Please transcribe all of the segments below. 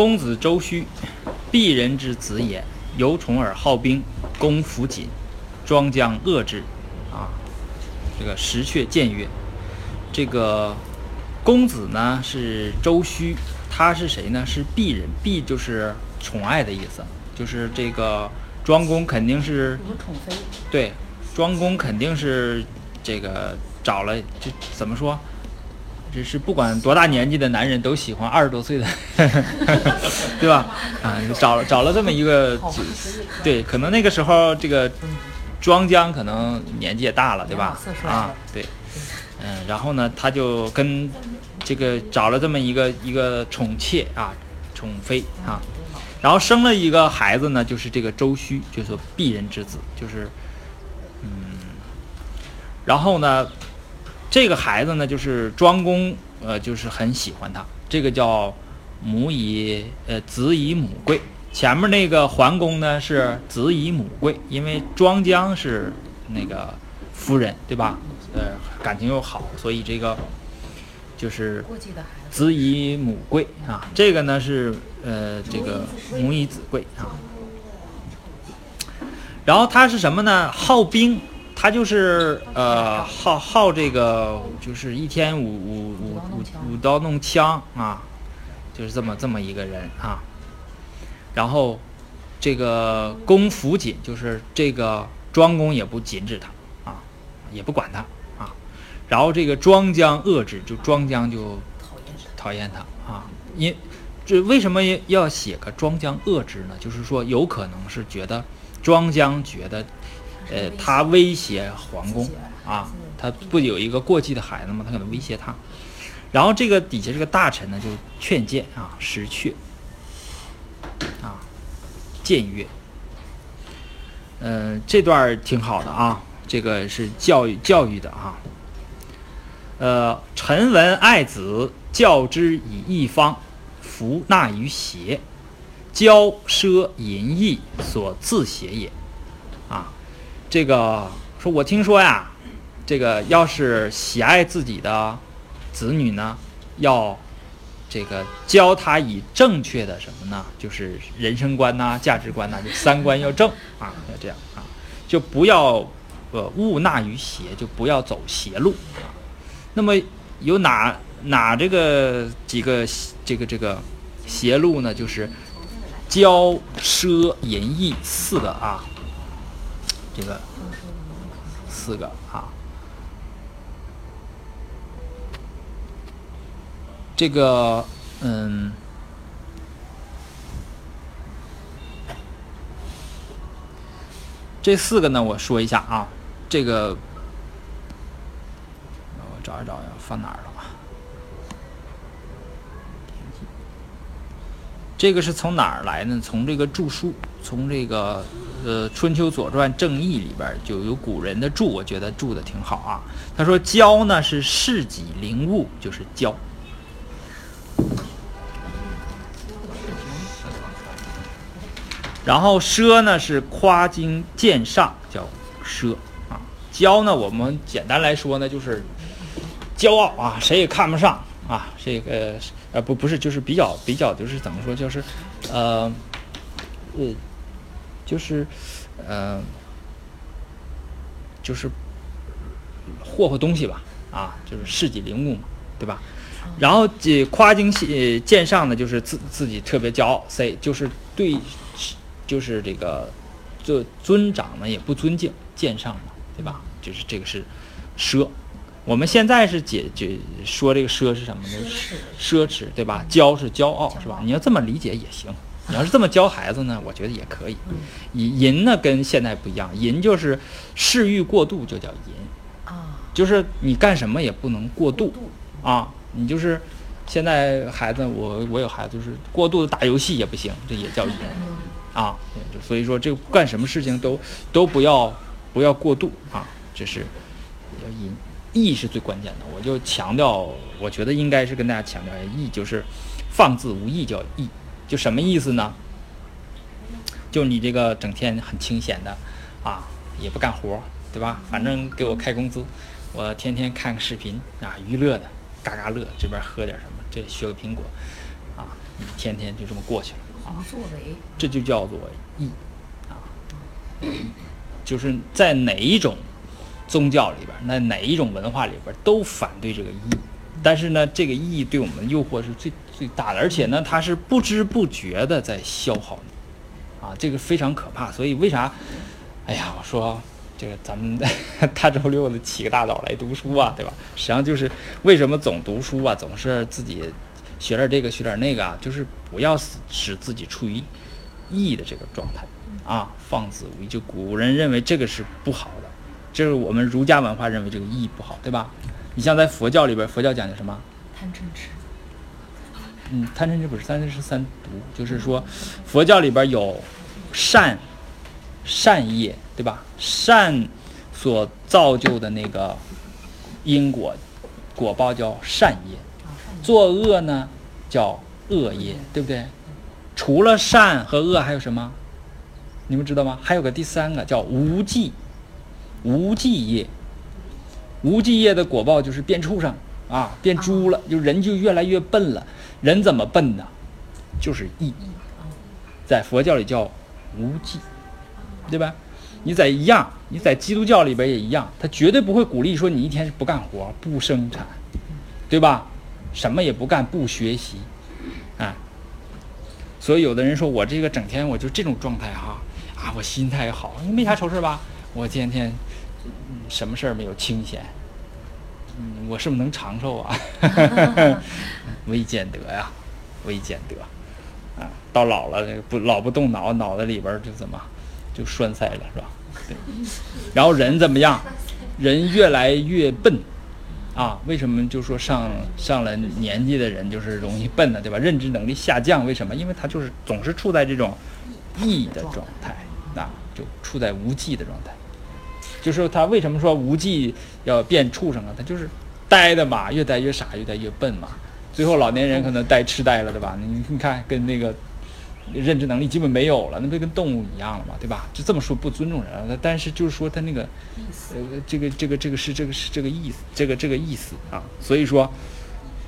公子周须，鄙人之子也，由宠而好兵，攻弗锦，庄将恶之。啊，这个石阙谏曰：这个公子呢是周须，他是谁呢？是鄙人，鄙就是宠爱的意思，就是这个庄公肯定是有宠妃，对，庄公肯定是这个找了，这怎么说？这是不管多大年纪的男人都喜欢二十多岁的，对吧？啊，找了找了这么一个，对，可能那个时候这个庄姜可能年纪也大了，对吧？啊，对，嗯，然后呢，他就跟这个找了这么一个一个宠妾啊，宠妃啊，然后生了一个孩子呢，就是这个周须，就是说鄙人之子，就是，嗯，然后呢，这个孩子呢，就是庄公，呃，就是很喜欢他，这个叫母以呃子以母贵。前面那个桓公呢是子以母贵，因为庄姜是那个夫人，对吧？呃，感情又好，所以这个就是，子以母贵啊，这个呢是呃这个母以子贵啊。然后他是什么呢？好兵，他就是呃好好这个就是一天舞舞舞舞舞刀弄枪啊，就是这么这么一个人啊。然后这个公服锦，就是这个庄公也不禁止他啊，也不管他啊。然后这个庄姜遏制，就庄姜就讨厌他，啊，因这为什么要写个庄姜遏制呢？就是说有可能是觉得庄姜觉得，呃，他威胁皇宫啊，他不有一个过继的孩子吗？他可能威胁他。然后这个底下这个大臣呢就劝谏啊，石阙啊，谏曰，嗯、这段挺好的啊，这个是教育教育的啊。呃，臣闻爱子，教之以义方，弗纳于邪，骄奢淫逸所自邪也。这个说我听说呀，这个要是喜爱自己的子女呢，要这个教他以正确的什么呢？就是人生观呐、价值观呐、就三观要正啊，要这样啊，就不要呃误纳于邪，就不要走邪路啊。那么有哪哪这个几个这个这个邪路呢？就是骄奢淫逸四个啊，这个四个啊。这个嗯，这四个呢，我说一下啊，这个我找一找呀，放哪儿了？这个是从哪儿来呢？从这个著书，从这个呃《春秋左传正义》里边就有古人的注，我觉得注的挺好啊。他说：“骄呢是事己灵物，就是骄。”然后奢呢是夸精见上，叫奢啊。骄呢，我们简单来说呢，就是骄傲啊，谁也看不上啊。这个呃不不是，就是比较比较，就是怎么说，就是呃呃，就是呃就是霍霍东西吧啊，就是事己灵物嘛，对吧？然后这夸精呃见上呢，就是自自己特别骄傲，say 就是对，就是这个就尊长呢也不尊敬，见上嘛，对吧？就是这个是奢。我们现在是解解说这个奢是什么呢？奢侈，对吧？骄是骄傲，是吧？你要这么理解也行。你要是这么教孩子呢，我觉得也可以。淫淫呢跟现在不一样，淫就是嗜欲过度就叫淫，啊，就是你干什么也不能过度度啊。你就是现在孩子，我我有孩子，就是过度的打游戏也不行，这也叫淫 啊。所以说，这个干什么事情都都不要不要过度啊，这是要淫。义是最关键的，我就强调，我觉得应该是跟大家强调一下，义就是放自无义叫义，就什么意思呢？就你这个整天很清闲的啊，也不干活，对吧？反正给我开工资，我天天看个视频啊，娱乐的，嘎嘎乐，这边喝点什么，这削个苹果，啊，你天天就这么过去了啊，作为，这就叫做义啊，就是在哪一种宗教里边，那哪一种文化里边都反对这个义，但是呢，这个义对我们诱惑是最最大的，而且呢，它是不知不觉的在消耗你，啊，这个非常可怕。所以为啥？哎呀，我说这个咱们 大周六的起个大早来读书啊，对吧？实际上就是为什么总读书啊，总是自己学点这个学点那个啊，就是不要使使自己处于义的这个状态啊，放肆无义。就古人认为这个是不好的，这是我们儒家文化认为这个义不好，对吧？你像在佛教里边，佛教讲究什么？贪嗔痴，嗯，贪嗔痴不是贪嗔痴三毒，就是说佛教里边有善善业，对吧？善所造就的那个因果果报叫善业，作恶呢叫恶业，对不对？除了善和恶还有什么？你们知道吗？还有个第三个叫无忌，无忌业。无忌业的果报就是变畜生啊，变猪了，就人就越来越笨了。人怎么笨呢？就是意，义，在佛教里叫无忌，对吧？你在一样，你在基督教里边也一样，他绝对不会鼓励说你一天不干活、不生产，对吧？什么也不干、不学习，啊。所以有的人说我这个整天我就这种状态哈，啊，我心态好，你没啥愁事吧？我天天、什么事儿没有清闲，嗯，我是不是能长寿啊？未见得呀，未见得。啊，到老了不老不动脑，脑袋里边就怎么就栓塞了，是吧？对。然后人怎么样？人越来越笨，啊，为什么就说上上了年纪的人就是容易笨呢？对吧？认知能力下降，为什么？因为他就是总是处在这种意的状态，啊，就处在无忌的状态。就是他为什么说无忌要变畜生啊？他就是呆的嘛，越呆越傻，越呆越笨嘛。最后老年人可能呆痴呆了，对吧？你你看跟那个认知能力基本没有了，那不跟动物一样了嘛，对吧？就这么说不尊重人了，但是就是说他那个呃，这个这个这个是这个是这个意思，这个这个意思啊。所以说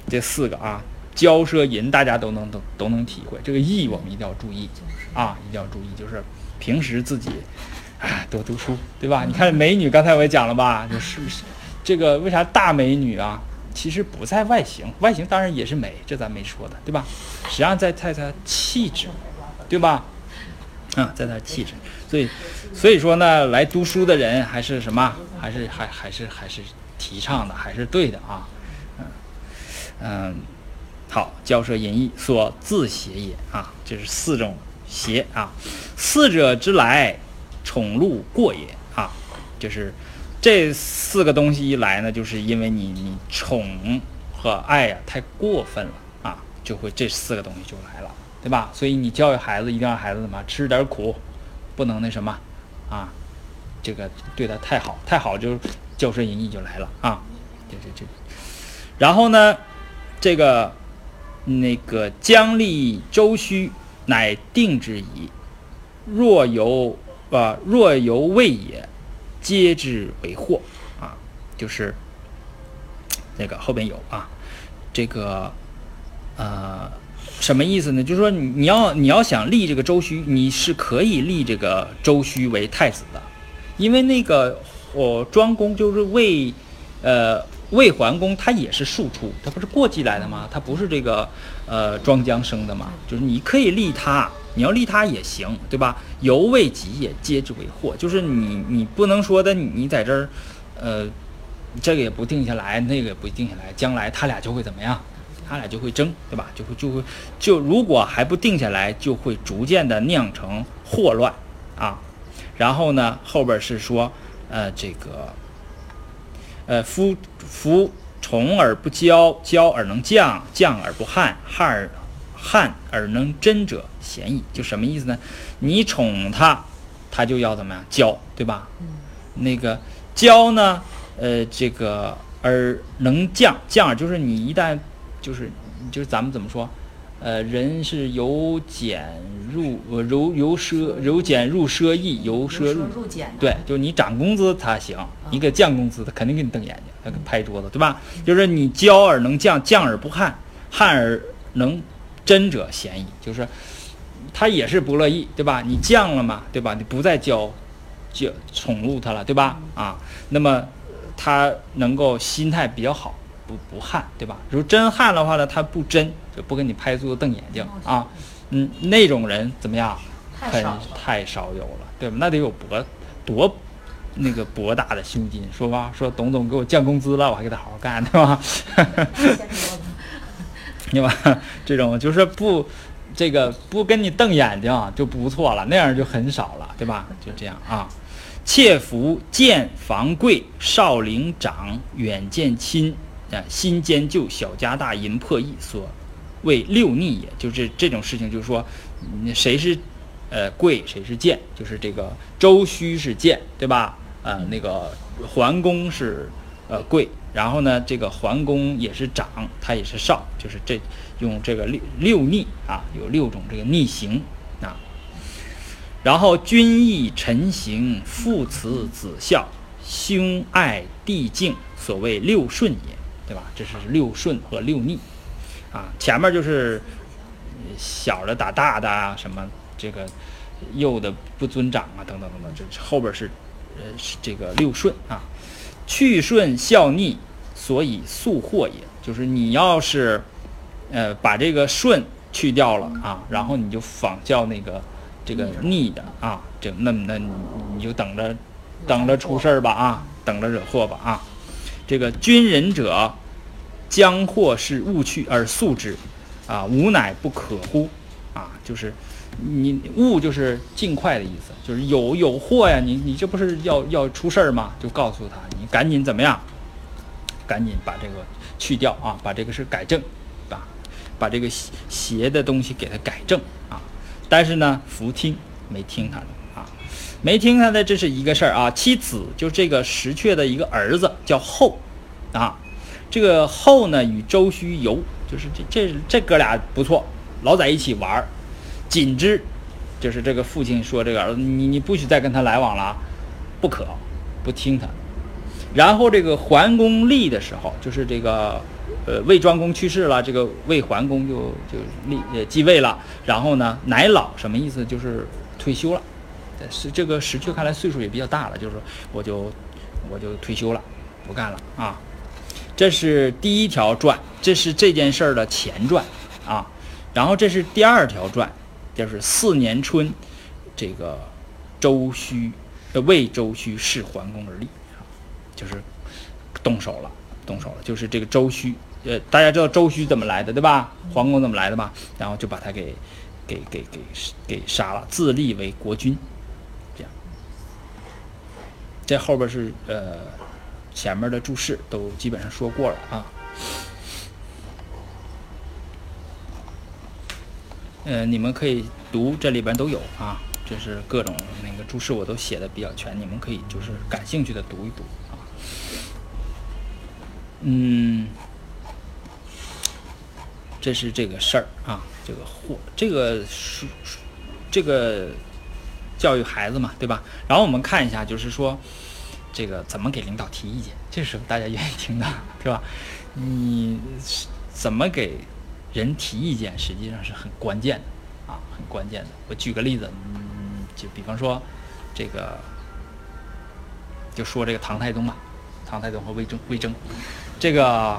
这四个啊，骄奢淫大家都能都都能体会，这个义我们一定要注意啊，一定要注意，就是平时自己啊多读书，对吧？你看美女，刚才我也讲了吧，就是这个为啥大美女啊？其实不在外形，外形当然也是美，这咱没说的，对吧？实际上在在她气质，对吧？啊，在她气质，所以所以说呢，来读书的人还是什么？还是还还是还是提倡的，还是对的啊。嗯嗯，好，骄奢淫逸所自邪也啊，这是四种邪啊。四者之来，宠禄过也啊，就是这四个东西一来呢，就是因为你你宠和爱呀、太过分了啊，就会这四个东西就来了，对吧？所以你教育孩子一定要孩子怎么吃点苦，不能那什么啊，这个对他太好，太好就骄奢淫逸就来了啊，这这这，然后呢，这个那个将立周须，乃定之矣。若犹啊、若犹未也，皆之为祸啊，就是那个后边有啊，这个呃什么意思呢？就是说你要你要想立这个周须，你是可以立这个周须为太子的，因为那个我庄公就是魏呃魏桓公，他也是庶出，他不是过继来的吗？他不是这个呃庄姜生的吗，就是你可以立他。你要利他也行，对吧？犹未及也，皆之为祸。就是你，你不能说的，你在这儿，呃，这个也不定下来，那个也不定下来，将来他俩就会怎么样？他俩就会争，对吧？就会就会就如果还不定下来，就会逐渐的酿成祸乱啊。然后呢，后边是说，呃，这个，呃，夫夫宠而不骄，骄而能降，降而不悍，悍而悍而能真者贤矣，就什么意思呢？你宠他，他就要怎么样骄，对吧？嗯那个骄呢，呃，这个而能降，降就是你一旦就是就是咱们怎么说？呃，人是由俭入呃由由奢由俭入奢易，由奢入入俭，对，就是你涨工资他行，你给降工资他肯定给你瞪眼睛，他给拍桌子，对吧？就是你骄而能降，降而不悍，悍而能真者嫌疑，就是他也是不乐意，对吧？你降了嘛，对吧？你不再教教宠辱他了，对吧？啊，那么他能够心态比较好，不不悍，对吧？如果真悍的话呢，他不真，就不跟你拍桌子瞪眼睛啊。嗯，那种人怎么样？很太少有了，对吧？那得有博多那个博大的胸襟，说吧？说董总给我降工资了，我还给他好好干，对吧？你吧？这种就是不这个不跟你瞪眼睛就不错了，那样就很少了，对吧？就这样啊。妾服见房贵，少陵长，远见亲，啊，新兼旧，小家大，淫破易，所谓六逆也。就是这种事情，就是说，谁是？呃，贵谁是贱？就是这个周须是贱，对吧？呃，那个桓公是呃贵，然后呢，这个桓公也是长，他也是少，就是这用这个六六逆啊，有六种这个逆行啊。然后君义臣行，父慈子孝，兄爱弟敬，所谓六顺也，对吧？这是六顺和六逆啊。前面就是小的打大的啊，什么。这个幼的不尊长啊，等等等等，这后边是呃是这个六顺啊，去顺效逆，所以速祸也。就是你要是呃把这个顺去掉了啊，然后你就仿效那个这个逆的啊，这那么那你就等着等着出事儿吧啊，等着惹祸吧啊。这个君人者，将祸是勿去而速之啊，无乃不可乎啊，就是。你勿就是尽快的意思，就是有有祸呀，你你这不是要要出事儿吗？就告诉他，你赶紧怎么样？赶紧把这个去掉啊，把这个事改正，把把这个邪的东西给他改正啊。但是呢，福听没听他的啊，没听他的，这是一个事儿啊。妻子就这个石阙的一个儿子叫后啊，这个后呢与周须游，就是这这这哥俩不错，老在一起玩儿。仅之，就是这个父亲说：“这个儿子，你你不许再跟他来往了，不可，不听他。”然后这个桓公立的时候，就是这个呃魏庄公去世了，这个魏桓公就就立呃继位了。然后呢，乃老什么意思？就是退休了。是这个石阙看来岁数也比较大了，就是说我就我就退休了，不干了啊。这是第一条传，这是这件事儿的前传啊。然后这是第二条传。就是四年春，这个周须，呃，魏周须弑桓公而立，就是动手了，动手了，就是这个周须，呃，大家知道周须怎么来的，对吧？桓公怎么来的吧？然后就把他给，给给给给杀了，自立为国君，这样。这后边是呃，前面的注释都基本上说过了啊。呃，你们可以读，这里边都有啊，就是各种那个注释我都写的比较全，你们可以就是感兴趣的读一读啊。嗯，这是这个事儿啊，这个货这个书这个教育孩子嘛，对吧？然后我们看一下，就是说这个怎么给领导提意见，这是大家愿意听的，是吧？你怎么给？人提意见实际上是很关键的，啊，很关键的。我举个例子，嗯，就比方说，这个，就说这个唐太宗吧，唐太宗和魏征，魏征，这个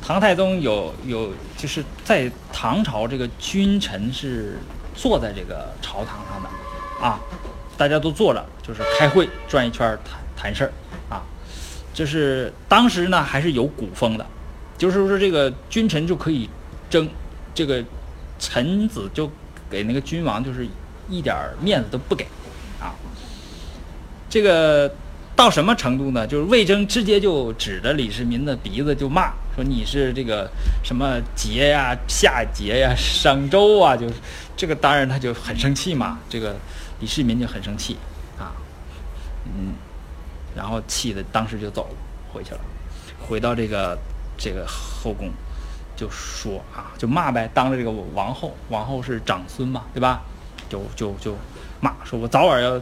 唐太宗有有就是在唐朝这个君臣是坐在这个朝堂上的，啊，大家都坐着，就是开会转一圈谈谈事儿，啊，就是当时呢还是有古风的，就是说这个君臣就可以。争这个臣子就给那个君王就是一点面子都不给啊！这个到什么程度呢？就是魏征直接就指着李世民的鼻子就骂，说你是这个什么桀呀、夏桀呀、商周啊，就是这个当然他就很生气嘛。这个李世民就很生气啊，嗯，然后气的当时就走了，回去了，回到这个这个后宫。就说啊，就骂呗，当着这个王后，王后是长孙嘛，对吧？就就就骂，说我早晚要，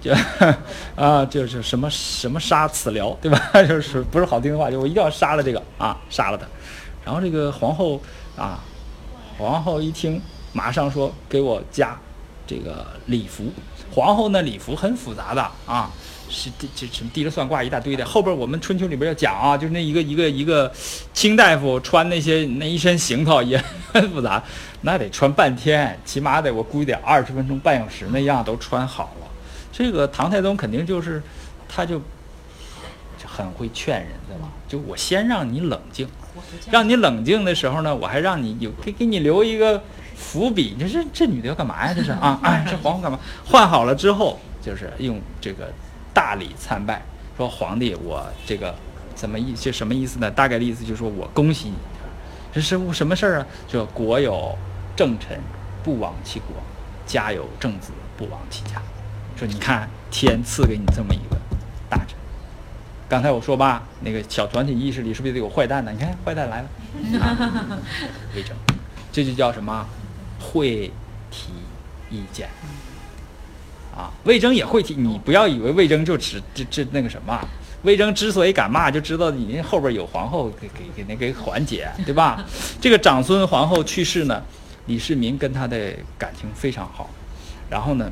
就 啊，就是什么什么杀此僚，对吧？就是不是好听的话，就我一定要杀了这个啊，杀了他。然后这个皇后啊，皇后一听，马上说给我加这个礼服。皇后那礼服很复杂的啊，是这什么滴了算卦一大堆的。后边我们春秋里边要讲啊，就是那一个一个一个清大夫穿那些那一身行头也很复杂，那得穿半天，起码得我估计得二十分钟半小时那样都穿好了。这个唐太宗肯定就是，他就就很会劝人，对吧？就我先让你冷静，让你冷静的时候呢，我还让你有给给你留一个伏笔。你说这这女的要干嘛呀？这是啊，哎，这皇后干嘛？换好了之后，就是用这个大礼参拜，说皇帝，我这个怎么意这什么意思呢？大概的意思就是说我恭喜你，这是什么事儿啊？就国有正臣，不亡其国；家有正子，不亡其家。说你看天赐给你这么一个大臣。刚才我说吧，那个小团体意识里是不是得有坏蛋呢？你看坏蛋来了，啊、魏征，这就叫什么？会提意见。啊，魏征也会提，你不要以为魏征就只这这那个什么，魏征之所以敢骂，就知道你后边有皇后给给给那个缓解，对吧？这个长孙皇后去世呢，李世民跟他的感情非常好，然后呢，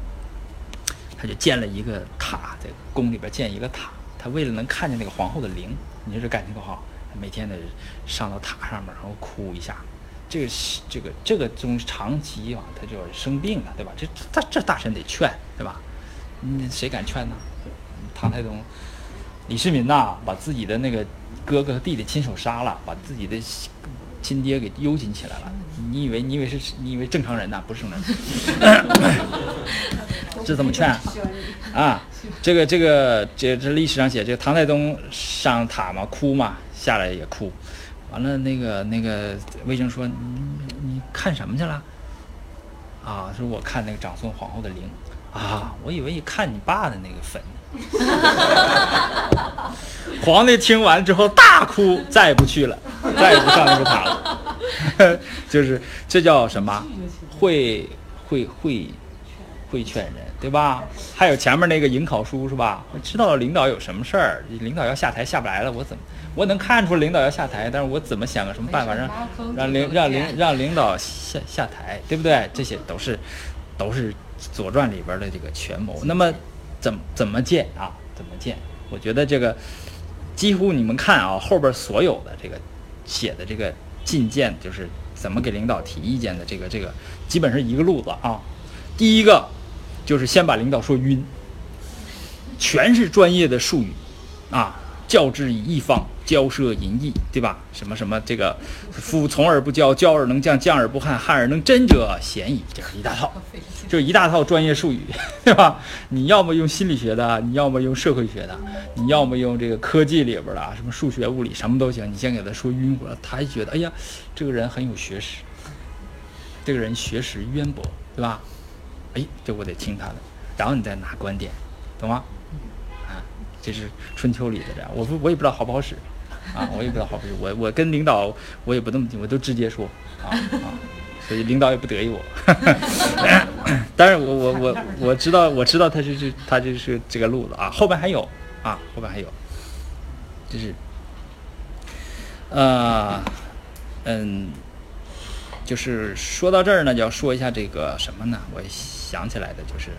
他就建了一个塔，在宫里边建一个塔。他为了能看见那个皇后的灵，你说这感情多好，每天得上到塔上面，然后哭一下。这个这个这个中长期以往，他就生病了，对吧？这这这大臣得劝，对吧？嗯，谁敢劝呢？唐太宗李世民呐，把自己的那个哥哥和弟弟亲手杀了，把自己的亲爹给幽禁起来了。你以为你以为是你以为正常人呐？不是正常人。这怎么劝啊？这个这个这这历史上写，这个唐太宗上塔嘛，哭嘛，下来也哭。完了，那个那个魏征说：“你你看什么去了？”啊，说我看那个长孙皇后的陵啊，我以为你看你爸的那个坟。皇帝听完之后大哭，再也不去了，再也不上那个塔了。就是这叫什么？会会会会劝人，对吧？还有前面那个迎考书是吧？知道领导有什么事儿，领导要下台下不来了，我怎么？我能看出领导要下台，但是我怎么想个什么办法让让领让领让领导下下台，对不对？这些都是都是《左传》里边的这个权谋。那么怎怎么建啊？怎么建？我觉得这个几乎你们看啊，后边所有的这个写的这个进谏，就是怎么给领导提意见的这个这个，基本是一个路子啊。第一个就是先把领导说晕，全是专业的术语啊。教之以义方，骄奢淫逸，对吧？什么什么这个，夫从而不教，教而能降，降而不悍，悍而能真者，贤矣。这是一大套，就一大套专业术语，对吧？你要么用心理学的，你要么用社会学的，你要么用这个科技里边的，什么数学、物理，什么都行。你先给他说晕乎了，他还觉得，哎呀，这个人很有学识，这个人学识渊博，对吧？哎，这我得听他的，然后你再拿观点，懂吗？这是春秋里的这样，我不我也不知道好不好使，啊，我也不知道好不好使。我我跟领导我也不那么近我都直接说，啊啊，所以领导也不得意我。哈哈但是我我我我知道我知道他就是他就是这个路子啊，后边还有啊，后边还有，就是，呃，嗯，就是说到这儿呢，就要说一下这个什么呢？我想起来的就是，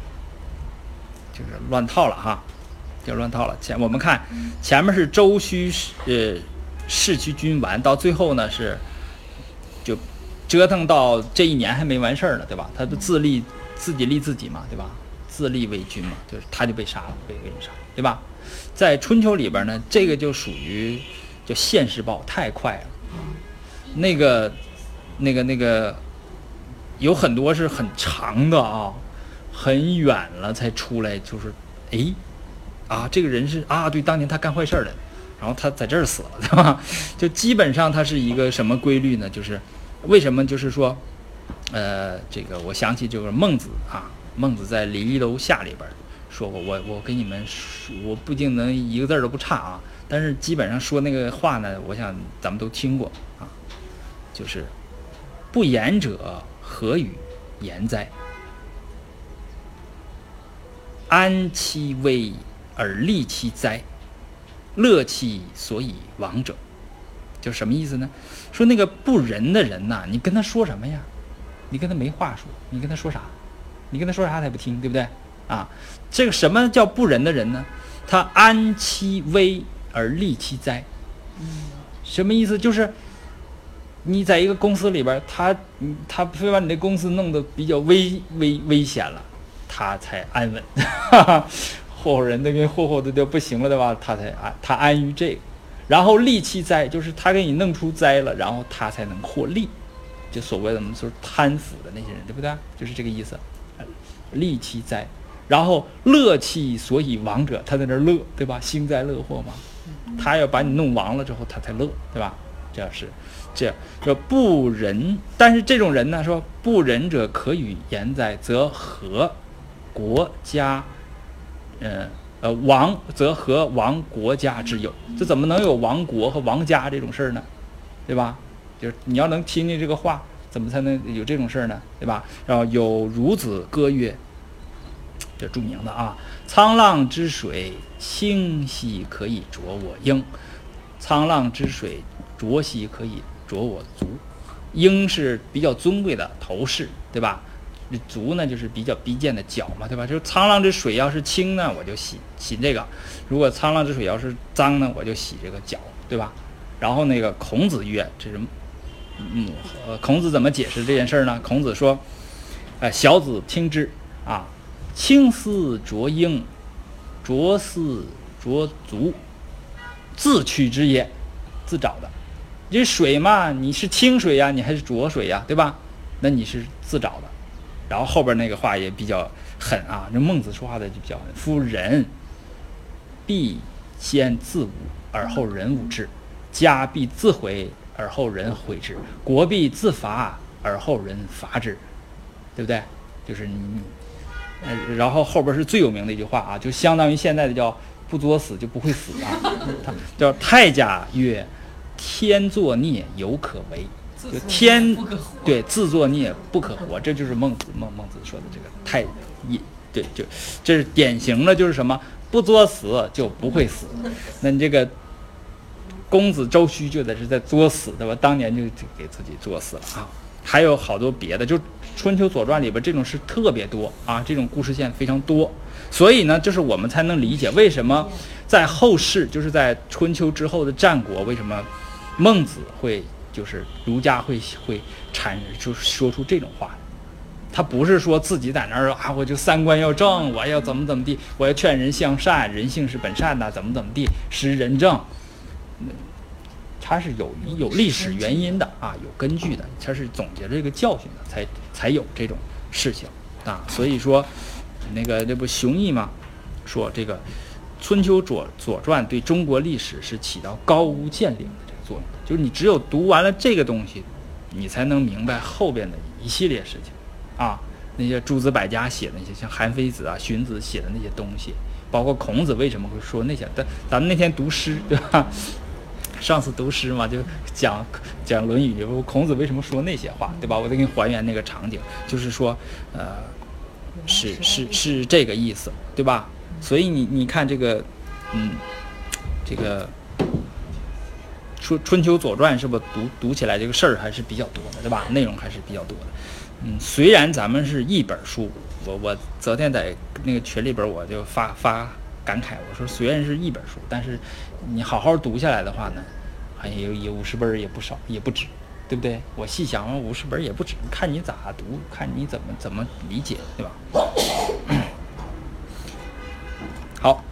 就是乱套了哈。就乱套了。前我们看，前面是周须呃市区君完，到最后呢是就折腾到这一年还没完事儿呢，对吧？他不自立自己立自己嘛，对吧？自立为君嘛，就是他就被杀了，被被杀，对吧？在春秋里边呢，这个就属于就现世报，太快了。那个那个那个有很多是很长的啊，很远了才出来，就是哎。啊，这个人是啊，对，当年他干坏事了，然后他在这儿死了，对吧？就基本上他是一个什么规律呢？就是为什么？就是说，呃，这个我想起就是孟子啊，孟子在《离楼下》里边说过，我我给你们说，我不一定能一个字都不差啊，但是基本上说那个话呢，我想咱们都听过啊，就是不言者何与言哉？安其危？而利其灾，乐其所以亡者，就什么意思呢？说那个不仁的人呐，你跟他说什么呀？你跟他没话说，你跟他说啥？你跟他说啥他也不听，对不对？啊，这个什么叫不仁的人呢？他安其危而利其灾。什么意思？就是你在一个公司里边，他他非把你这公司弄得比较危危危险了，他才安稳。霍霍人都给霍霍的都不行了，对吧？他才安他安于这个。然后利其灾，就是他给你弄出灾了，然后他才能获利。就所谓的我们说贪腐的那些人，对不对？就是这个意思。利其灾，然后乐其所以亡者，他在那乐，对吧？幸灾乐祸嘛。他要把你弄亡了之后，他才乐，对吧？这是，这样说不仁，但是这种人呢，说不仁者可与言哉，则和国家，嗯呃亡，则和亡国家之有？这怎么能有亡国和亡家这种事儿呢？对吧？就是你要能听见这个话，怎么才能有这种事儿呢？对吧？然后有孺子歌曰，这著名的啊，沧浪之水。清兮可以濯我缨，沧浪之水浊兮可以濯我足。缨是比较尊贵的头饰，对吧？足呢就是比较卑贱的脚嘛，对吧？就是沧浪之水要是清呢，我就洗洗这个；如果沧浪之水要是脏呢，我就洗这个脚，对吧？然后那个孔子曰：“这是，嗯，孔子怎么解释这件事儿呢？孔子说：，哎，小子听之啊，青丝濯缨。”浊丝濯足，自取之也，自找的。这水嘛，你是清水呀，你还是浊水呀，对吧？那你是自找的。然后后边那个话也比较狠啊，这孟子说话的就比较狠。夫人必先自侮而后人侮之，家必自毁而后人毁之，国必自伐而后人伐之，对不对？就是你。呃，然后后边是最有名的一句话啊，就相当于现在的叫“不作死就不会死”啊，叫太甲曰：“天作孽犹可为，就天对自作孽不可活。”这就是孟子孟孟子说的这个太也对，就这是典型的，就是什么不作死就不会死。那你这个公子周须就得是在作死，对吧？当年就就给自己作死了啊。还有好多别的，就。春秋左传里边这种事特别多啊，这种故事线非常多，所以呢，就是我们才能理解为什么在后世，就是在春秋之后的战国，为什么孟子会就是儒家会会产就说出这种话，他不是说自己在那儿啊，我就三观要正，我要怎么怎么地，我要劝人向善，人性是本善的，怎么怎么地，识人正。他是有有历史原因的啊，有根据的，他是总结这个教训的，才才有这种事情啊。所以说，那个那不熊毅嘛，说这个《春秋左左传》对中国历史是起到高屋建瓴的就是你只有读完了这个东西，你才能明白后边的一系列事情啊。那些诸子百家写的那些，像韩非子啊、荀子写的那些东西，包括孔子为什么会说那些？但咱们那天读诗，对吧？上次读诗嘛，就讲讲《论语》，孔子为什么说那些话，对吧？我再给你还原那个场景，就是说，呃，是是是这个意思，对吧？所以你你看这个，嗯，这个《春春秋左传》是不是读读起来这个事儿还是比较多的，对吧？内容还是比较多的。嗯，虽然咱们是一本书，我我昨天在那个群里边我就发发。感慨，我说虽然是一本书，但是你好好读下来的话呢，还有有五十本也不少，也不止，对不对？我细想，五十本也不止，看你咋读，看你怎么怎么理解，对吧？好，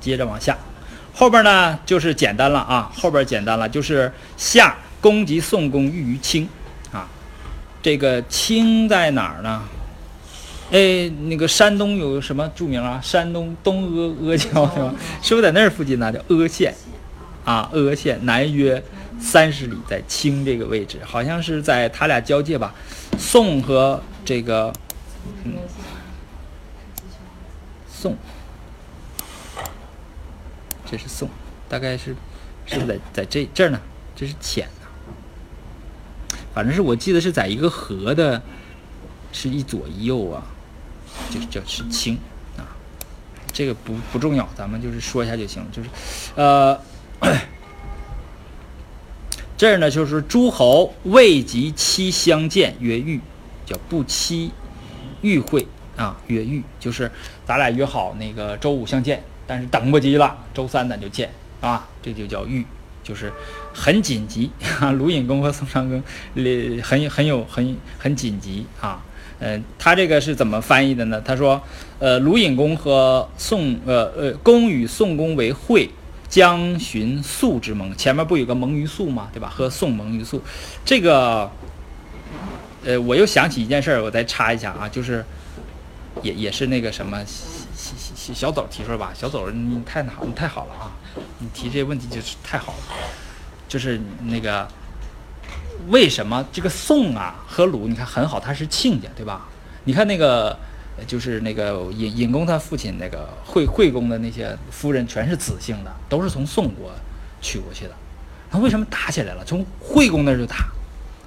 接着往下，后边呢就是简单了啊，后边简单了，就是夏公及宋公寓于清啊，这个清在哪儿呢？哎，那个山东有什么著名啊？山东东阿阿胶是吧？是不是在那儿附近呢？叫阿县，啊，阿县南约三十里，在清这个位置，好像是在他俩交界吧？宋和这个，嗯，宋，这是宋，大概是是不是在在这这儿呢？这是浅的，反正是我记得是在一个河的，是一左一右啊。就叫是清啊，这个不不重要，咱们就是说一下就行。就是，呃，这儿呢就是诸侯未及期相见曰遇叫不期遇会啊，约遇就是咱俩约好那个周五相见，但是等不及了，周三咱就见啊，这就叫遇，就是很紧急啊。鲁隐公和宋襄公呃很很有很很紧急啊。嗯，他这个是怎么翻译的呢？他说，呃，鲁隐公和宋呃呃公与宋公为会，将寻宿之盟。前面不有个盟于宿吗？对吧？和宋盟于宿，这个，呃，我又想起一件事儿，我再插一下啊，就是，也也是那个什么小小走提出来吧？小走，你太好，你太好了啊！你提这些问题就是太好了，就是那个。为什么这个宋啊和鲁，你看很好，他是亲家，对吧？你看那个，就是那个尹尹公他父亲那个惠惠公的那些夫人，全是子姓的，都是从宋国娶过去的。那为什么打起来了？从惠公那儿就打，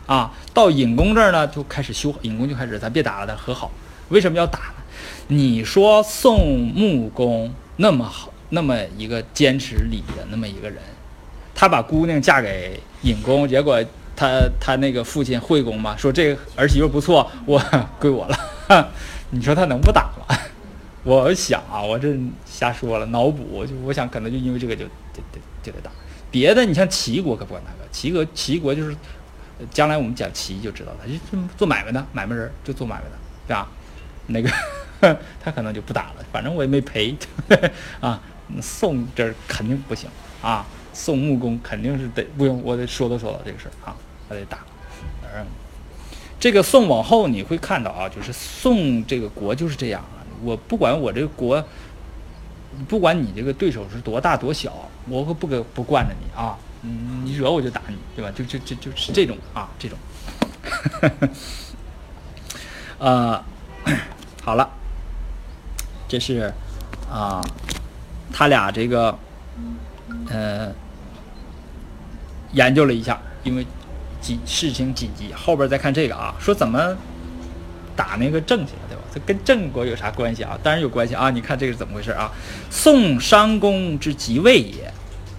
啊，到尹公这儿呢就开始修，尹公就开始咱别打了，咱和好。为什么要打呢？你说宋穆公那么好，那么一个坚持礼的那么一个人，他把姑娘嫁给尹公，结果。他他那个父亲惠公嘛，说这个儿媳妇不错，我归我了。你说他能不打吗？我想啊，我这瞎说了，脑补就我想可能就因为这个就就就就得打。别的你像齐国可不管那个，齐国齐国就是将来我们讲齐就知道了，就做买卖的买卖人就做买卖的，对吧？那个 他可能就不打了，反正我也没赔啊。宋这肯定不行啊。宋穆公肯定是得不用，我得说道说道这个事儿啊，他得打。嗯，这个宋往后你会看到啊，就是宋这个国就是这样啊。我不管我这个国，不管你这个对手是多大多小，我可不可不惯着你啊？你惹我就打你，对吧？就就就就是这种啊，这种。呃，好了，这是啊，他俩这个，呃。研究了一下，因为紧事情紧急，后边再看这个啊，说怎么打那个郑去了，对吧？这跟郑国有啥关系啊？当然有关系啊！你看这个是怎么回事啊？宋商公之即位也，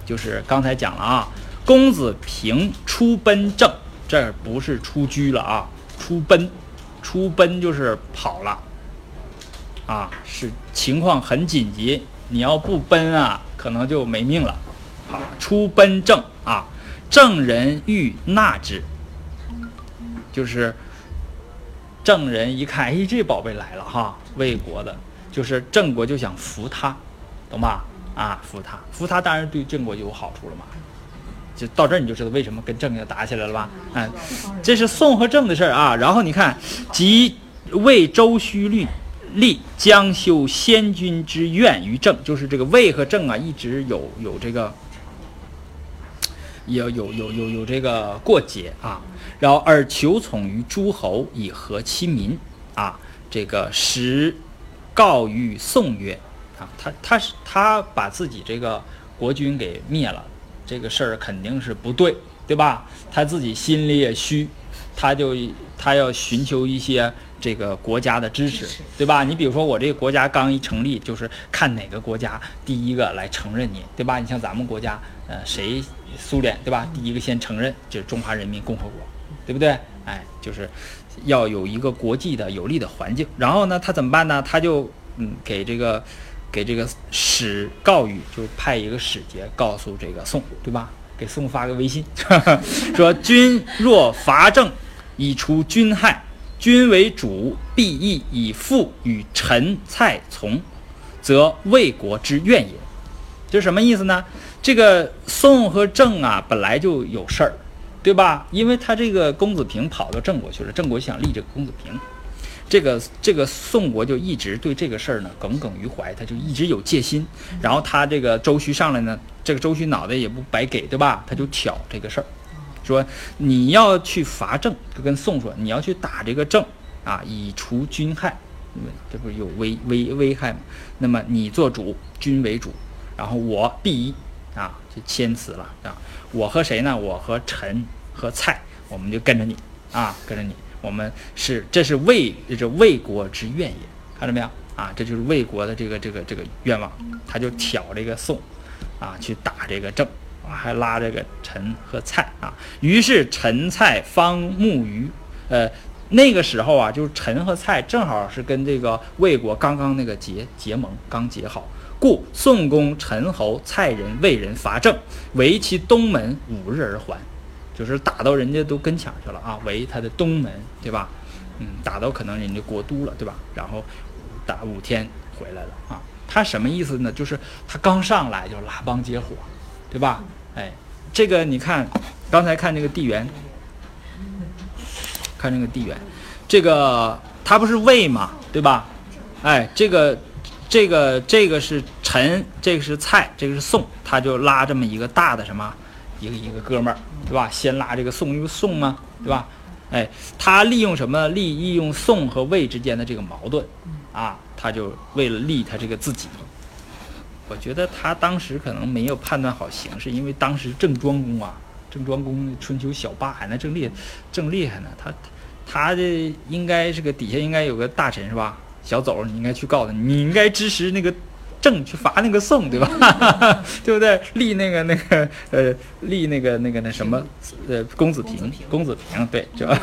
就是刚才讲了啊，公子平出奔郑，这不是出居了啊，出奔，出奔就是跑了啊，是情况很紧急，你要不奔啊，可能就没命了。好，出奔郑啊。郑人欲纳之，就是郑人一看，哎，这宝贝来了哈，魏国的，就是郑国就想扶他，懂吧？啊，扶他，扶他当然对郑国就有好处了嘛。就到这儿你就知道为什么跟郑要打起来了吧？哎，这是宋和郑的事儿啊。然后你看，即魏周须律立将修先君之愿于郑，就是这个魏和郑啊，一直有有这个。有有有有有这个过节啊，然后而求宠于诸侯以和其民啊，这个时告于宋曰啊，他他是他把自己这个国君给灭了，这个事儿肯定是不对，对吧？他自己心里也虚，他就他要寻求一些这个国家的支持，对吧？你比如说我这个国家刚一成立，就是看哪个国家第一个来承认你，对吧？你像咱们国家，呃，谁？苏联对吧？第一个先承认就是中华人民共和国，对不对？哎，就是要有一个国际的有利的环境。然后呢，他怎么办呢？他就嗯，给这个给这个使告语，就派一个使节告诉这个宋，对吧？给宋发个微信，说君若伐郑，以除君害，君为主，必义以父与臣蔡从，则魏国之怨也。这什么意思呢？这个宋和郑啊，本来就有事儿，对吧？因为他这个公子平跑到郑国去了，郑国想立这个公子平，这个这个宋国就一直对这个事儿呢耿耿于怀，他就一直有戒心。然后他这个周须上来呢，这个周须脑袋也不白给，对吧？他就挑这个事儿，说你要去伐郑，就跟宋说你要去打这个郑啊，以除军害，因为这不是有危危危害吗？那么你做主，君为主，然后我必啊，就谦辞了啊！我和谁呢？我和陈和蔡，我们就跟着你啊，跟着你。我们是，这是魏，这是魏国之愿也。看到没有啊？这就是魏国的这个这个这个愿望。他就挑这个宋啊，去打这个郑，还拉这个陈和蔡啊。于是陈蔡方慕于，呃，那个时候啊，就是陈和蔡正好是跟这个魏国刚刚那个结结盟，刚结好，故宋公陈侯蔡人魏人伐郑，围其东门五日而还，就是打到人家都跟前去了啊，围他的东门，对吧？嗯，打到可能人家国都了，对吧？然后打五天回来了啊。他什么意思呢？就是他刚上来就拉帮结伙，对吧？哎，这个你看，刚才看这个地缘，看这个地缘，这个他不是魏嘛，对吧？哎，这个这个这个是陈，这个是蔡，这个是宋，他就拉这么一个大的什么，一个一个哥们儿，对吧？先拉这个宋，因为宋嘛，对吧？哎，他利用什么？利利用宋和魏之间的这个矛盾，啊，他就为了利他这个自己。我觉得他当时可能没有判断好形势，因为当时郑庄公啊，郑庄公春秋小霸，那正厉正厉害呢。他他的应该是个底下应该有个大臣是吧？小走，你应该去告他，你应该支持那个。正去伐那个宋，对吧？对不对？立那个那个呃，立那个那个那什么呃，公子平，公子平，对，就。估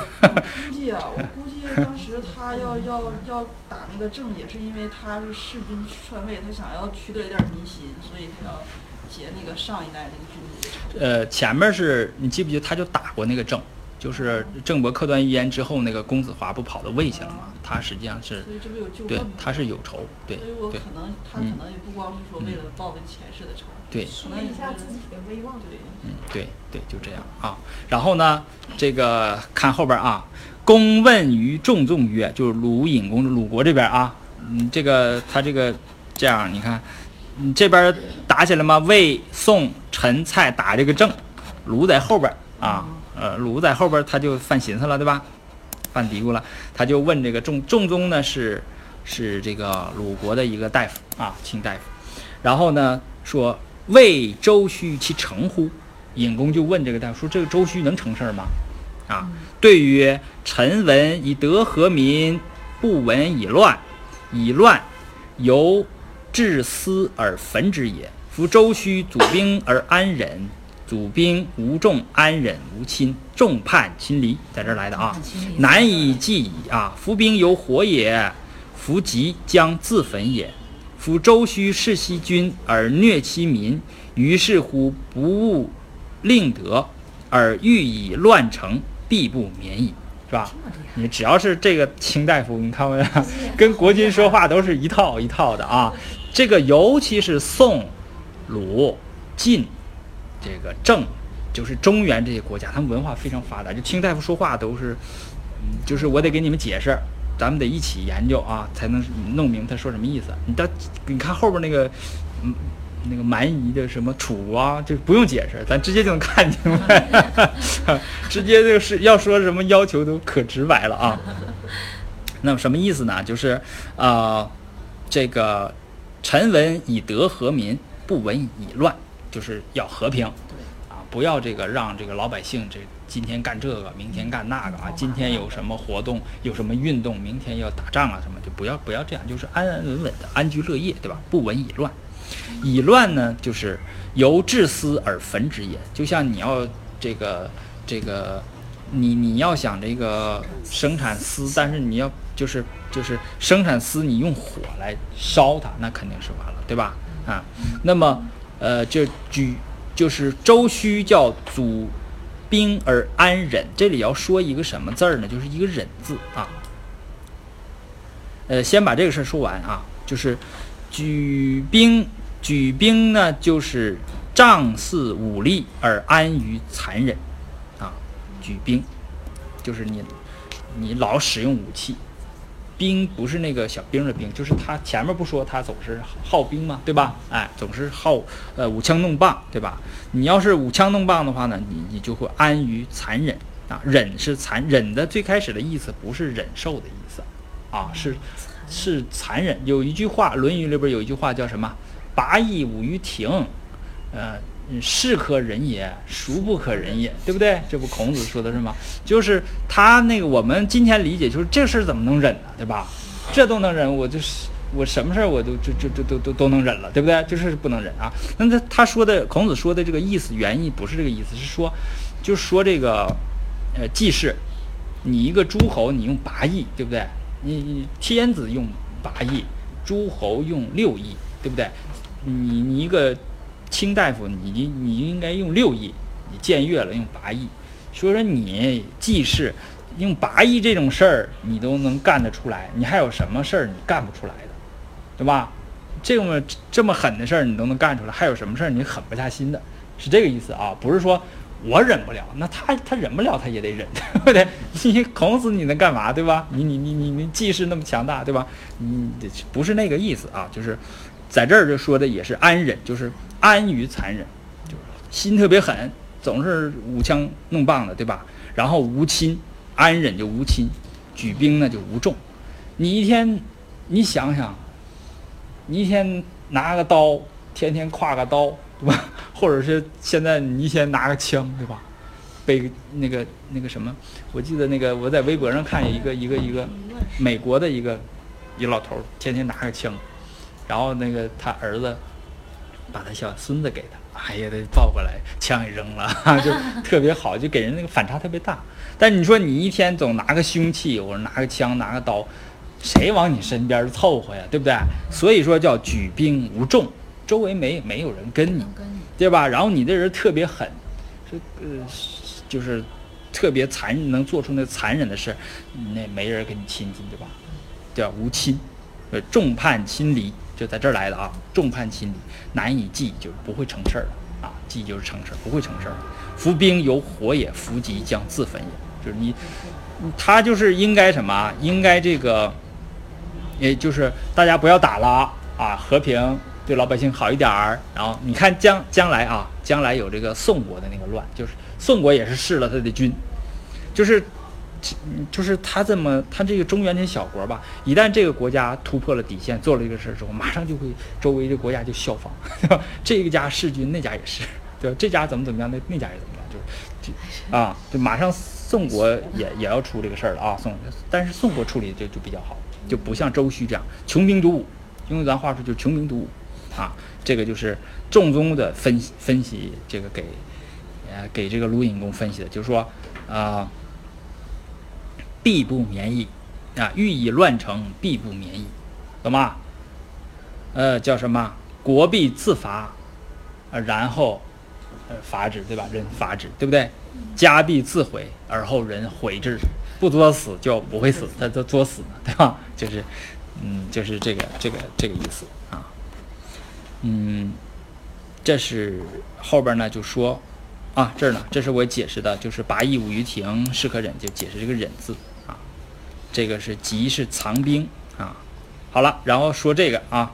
计啊，我估计当时他要要要打那个郑，也是因为他是弑君篡位，他想要取得一点民心，所以他要结那个上一代那个君主呃，前面是你记不记得他就打过那个郑？就是郑伯克断一言之后，那个公子华不跑到魏去了吗？他实际上是，对，他是有仇，对，所以我可能他可能也不光是说为了报跟前世的仇，对，可能一下自己的威望，对，嗯，对对，就这样啊。然后呢，这个看后边啊，公问于仲仲曰，就是鲁隐公鲁国这边啊，嗯，这个他这个这样，你看，你这边打起来吗？魏、宋、陈、蔡打这个郑，鲁在后边啊。呃，鲁在后边他就犯寻思了，对吧？犯嘀咕了，他就问这个仲仲宗呢，是是这个鲁国的一个大夫啊，卿大夫。然后呢说魏周须其成乎？尹公就问这个大夫说：“这个周须能成事儿吗？”啊，对曰：“臣闻以德和民，不闻以乱。以乱，由治私而焚之也。夫周须祖兵而安忍。”祖兵无众，安忍无亲，众叛亲离，在这儿来的啊，难以计矣啊！夫兵犹火也，夫疾将自焚也。夫周须弑其君而虐其民，于是乎不务令德，而欲以乱成，必不免矣，是吧？你只要是这个卿大夫，你看没？跟国君说话都是一套一套的啊。这个尤其是宋、鲁、晋。这个郑，就是中原这些国家，他们文化非常发达。就听大夫说话都是，嗯，就是我得给你们解释，咱们得一起研究啊，才能弄明他说什么意思。你到，你看后边那个，嗯，那个蛮夷的什么楚啊，就不用解释，咱直接就能看明白，直接就是要说什么要求都可直白了啊。那么什么意思呢？就是啊，这个臣闻以德和民，不闻以乱。就是要和平，啊，不要这个让这个老百姓这今天干这个，明天干那个啊，今天有什么活动，有什么运动，明天要打仗啊，什么就不要不要这样，就是安安稳稳的安居乐业，对吧？不闻以乱，以乱呢，就是由治私而焚之也。就像你要这个这个，你你要想这个生产丝，但是你要就是就是生产丝，你用火来烧它，那肯定是完了，对吧？啊，那么。呃，就举就是周须叫祖兵而安忍，这里要说一个什么字儿呢？就是一个忍字啊。呃，先把这个事儿说完啊，就是举兵举兵呢，就是仗似武力而安于残忍啊。举兵就是你你老使用武器。兵不是那个小兵的兵，就是他前面不说他总是好兵嘛？对吧？哎，总是好呃舞枪弄棒，对吧？你要是舞枪弄棒的话呢，你你就会安于残忍啊。忍是残忍的，最开始的意思不是忍受的意思，啊，是是残忍。有一句话，《论语》里边有一句话叫什么？拔邑舞于庭，呃。是可忍也，孰不可忍也，对不对？这不孔子说的是吗？就是他那个，我们今天理解就是这事儿怎么能忍呢？对吧？这都能忍，我就是我什么事儿我都就就就都都都能忍了，对不对？这是不能忍啊。那他他说的孔子说的这个意思原意不是这个意思，是说，就说这个，呃，季氏，你一个诸侯，你用八亿，对不对？你你天子用八亿，诸侯用六亿，对不对？你你一个清大夫，你你应该用六亿，你僭越了用八亿，所以说你既是用八亿这种事儿你都能干得出来，你还有什么事儿你干不出来的，对吧？这么这么狠的事儿你都能干出来，还有什么事儿你狠不下心的？是这个意思啊，不是说我忍不了，那他他忍不了他也得忍，对不对？你孔子你能干嘛，对吧？你你你你你既是那么强大，对吧？你不是那个意思啊，就是在这儿就说的也是安忍，就是安于残忍，就是心特别狠，总是舞枪弄棒的，对吧？然后无亲，安忍就无亲，举兵呢就无众。你一天，你想想，你一天拿个刀，天天挎个刀，对吧？或者是现在你一天拿个枪，对吧？背那个那个什么，我记得那个我在微博上看一个一个一个美国的一个一老头，天天拿个枪，然后那个他儿子把他小孙子给他，哎呀，他抱过来，枪也扔了，就 特别好，就给人那个反差特别大。但你说你一天总拿个凶器，或者拿个枪、拿个刀，谁往你身边凑合呀？对不对？所以说叫举兵无众，周围没没有人跟你，对吧？然后你这人特别狠，这呃就是特别残忍，能做出那残忍的事，那没人跟你亲近，对吧？叫无亲，呃，众叛亲离就在这儿来的啊，众叛亲离，难以计，就不会成事儿了啊，计就是成事儿，不会成事儿。伏兵有火也，伏击将自焚也，就是你，他就是应该什么？应该这个，也就是大家不要打了啊，和平对老百姓好一点儿。然后你看将将来啊，将来有这个宋国的那个乱，就是宋国也是弑了他的君，就是。就是他这么，他这个中原这小国吧，一旦这个国家突破了底线，做了这个事儿之后，马上就会周围这国家就效仿，对吧？这个家弑君，那家也是，对吧？这家怎么怎么样，那那家也怎么样，就是就啊，就马上宋国也也要出这个事儿了啊，宋，但是宋国处理的就就比较好，就不像周须这样穷兵黩武，用咱话说就是穷兵黩武啊。这个就是仲宗的分析分析，这个给呃给这个鲁隐公分析的，就是说啊。必不免矣，啊！欲以乱成，必不免矣，懂吗？呃，叫什么？国必自伐，呃，然后，呃，伐之，对吧？人伐之，对不对？家必自毁，而后人毁之。不作死就不会死，他都作死呢，对吧？就是，嗯，就是这个这个这个意思啊。嗯，这是后边呢就说，啊，这儿呢，这是我解释的，就是拔义五于庭，是可忍，就解释这个忍字。这个是吉是藏兵啊，好了，然后说这个啊，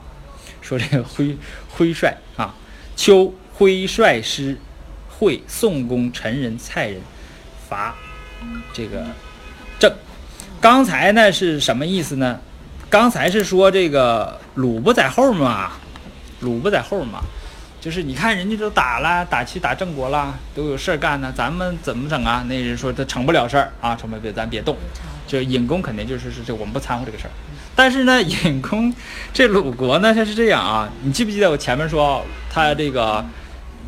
说这个挥挥帅啊，秋挥帅师会宋公陈人蔡人伐这个郑。刚才呢是什么意思呢？刚才是说这个鲁不在后嘛，鲁不在后嘛，就是你看人家都打了，打去打郑国了，都有事儿干呢，咱们怎么整啊？那人说他成不了事儿啊，成不了，咱别动。就尹公肯定就是是这我们不掺和这个事儿，但是呢，尹公这鲁国呢他是这样啊，你记不记得我前面说他这个，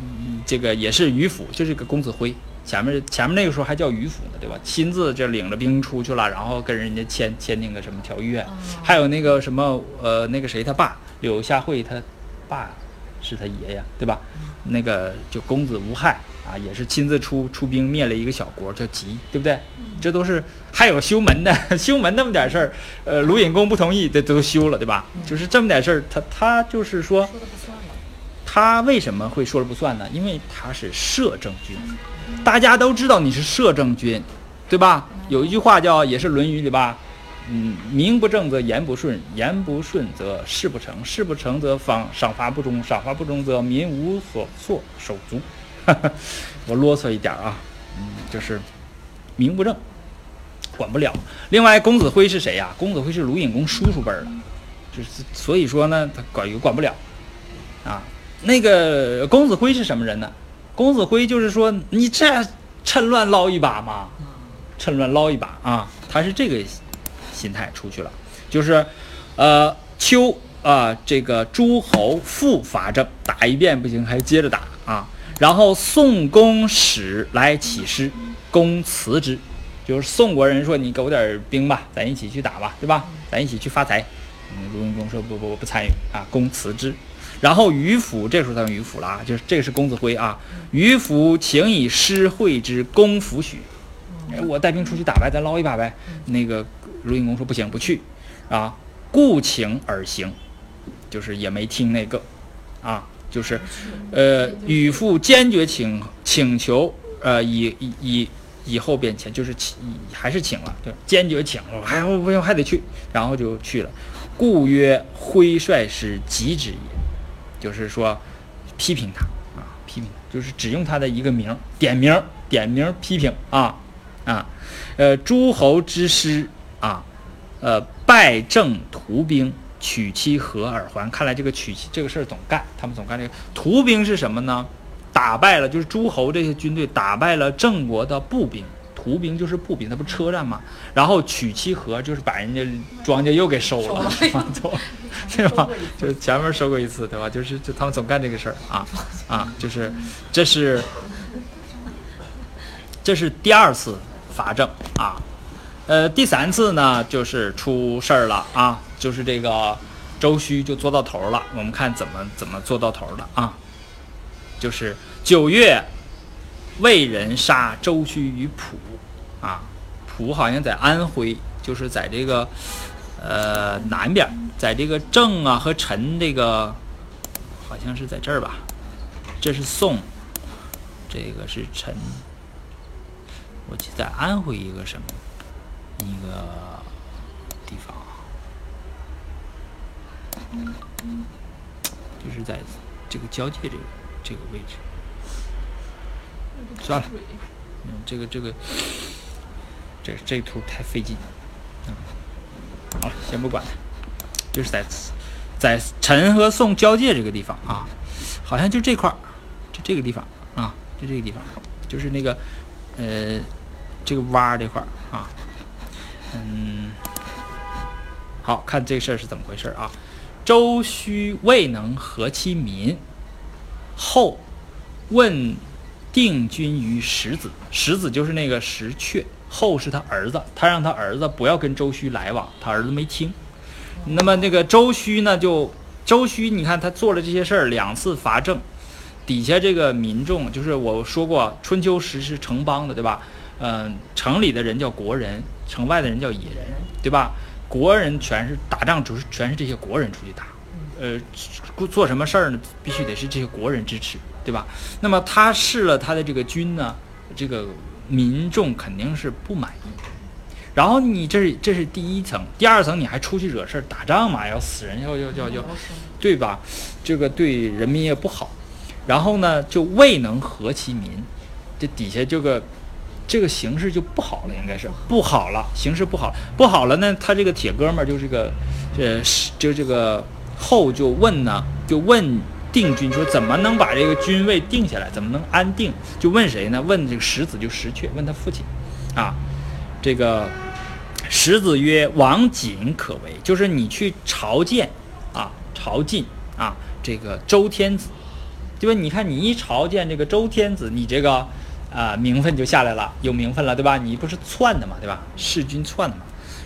嗯，这个也是于府，就是个公子辉，前面前面那个时候还叫于府呢，对吧？亲自就领着兵出去了，然后跟人家签签订个什么条约，还有那个什么呃那个谁他爸柳下惠他爸是他爷爷，对吧？那个就公子无害。啊，也是亲自出出兵灭了一个小国，叫吉，对不对？这都是还有修门的，修门那么点事儿，呃，鲁隐公不同意，这都修了，对吧？就是这么点事儿，他他就是说，他为什么会说了不算呢？因为他是摄政君，大家都知道你是摄政君，对吧？有一句话叫，也是《论语》里吧，嗯，名不正则言不顺，言不顺则事不成，事不成则方赏罚不忠，赏罚不忠则民无所措手足。我啰嗦一点啊，嗯，就是名不正，管不了。另外，公子辉是谁呀？公子辉是鲁隐公叔叔辈儿的，就是所以说呢，他管也管不了啊。那个公子辉是什么人呢？公子辉就是说，你这趁乱捞一把嘛，趁乱捞一把啊，他是这个心态出去了，就是呃，秋啊，这个诸侯复伐郑，打一遍不行，还接着打啊。然后宋公使来起师，公辞之，就是宋国人说你给我点兵吧，咱一起去打吧，对吧？咱一起去发财。嗯，卢云公说不不我不参与啊，公辞之。然后于府这时候他用于府了啊，就是这个是公子辉啊。于府请以诗会之，公抚许。哎，我带兵出去打呗，咱捞一把呗。那个卢云公说不行，不去啊，故请而行，就是也没听那个啊，就是呃，与父坚决请请求呃，以以以以后变迁，就是请还是请了，对，坚决请了，还不用还得去，然后就去了。故曰挥帅师极之也，就是说批评他啊，批评他，就是只用他的一个名点名点名批评啊啊，呃，诸侯之师啊，呃，败郑屠兵，取其和耳还。看来这个取其这个事儿总干，他们总干这个屠兵是什么呢？打败了，就是诸侯这些军队打败了郑国的步兵，屠兵就是步兵，那不是车站吗？然后取其和，就是把人家庄稼又给收了？对吧？就是前面收过一次，对吧？就是就他们总干这个事儿啊啊，就是这是这是第二次伐郑啊，呃，第三次呢就是出事儿了啊，就是这个周须就做到头了。我们看怎么怎么做到头的啊，就是九月，魏人杀周须于蒲啊，蒲好像在安徽，就是在这个呃南边，在这个郑啊和陈这个好像是在这儿吧，这是宋，这个是陈。我记得在安徽一个什么一个地方，就是在这个交界这个这个位置。算了，嗯，这个这个这这图太费劲，嗯，好了，先不管它，就是在在陈和宋交界这个地方啊，好像就这块儿，就这个地方啊，就这个地方，就是那个呃。这个洼这块儿啊，嗯，好看这事儿是怎么回事啊？周须未能和其民，后问定军于石子，石子就是那个石阙，后是他儿子，他让他儿子不要跟周须来往，他儿子没听。那么那个周须呢，就周须，你看他做了这些事儿，两次伐郑，底下这个民众，就是我说过，春秋时是城邦的，对吧？嗯，城里的人叫国人，城外的人叫野人，对吧？国人全是打仗，主是全是这些国人出去打，呃，做什么事儿呢？必须得是这些国人支持，对吧？那么他试了他的这个军呢，这个民众肯定是不满意。然后你这是这是第一层，第二层你还出去惹事儿，打仗嘛，要死人，要要要要，对吧？这个对人民也不好。然后呢，就未能和其民，这底下这个。这个形势就不好了，应该是不好了，形势不好，不好了呢。他这个铁哥们儿就这个，呃，就这个后就问呢，就问定军说怎么能把这个军位定下来，怎么能安定？就问谁呢？问这个石子，就石阙，问他父亲，啊，这个石子曰：“王瑾可为，就是你去朝见啊，朝觐啊，这个周天子，对吧？你看你一朝见这个周天子，你这个。”啊，名分就下来了，有名分了，对吧？你不是篡的嘛，对吧？弑君篡的嘛。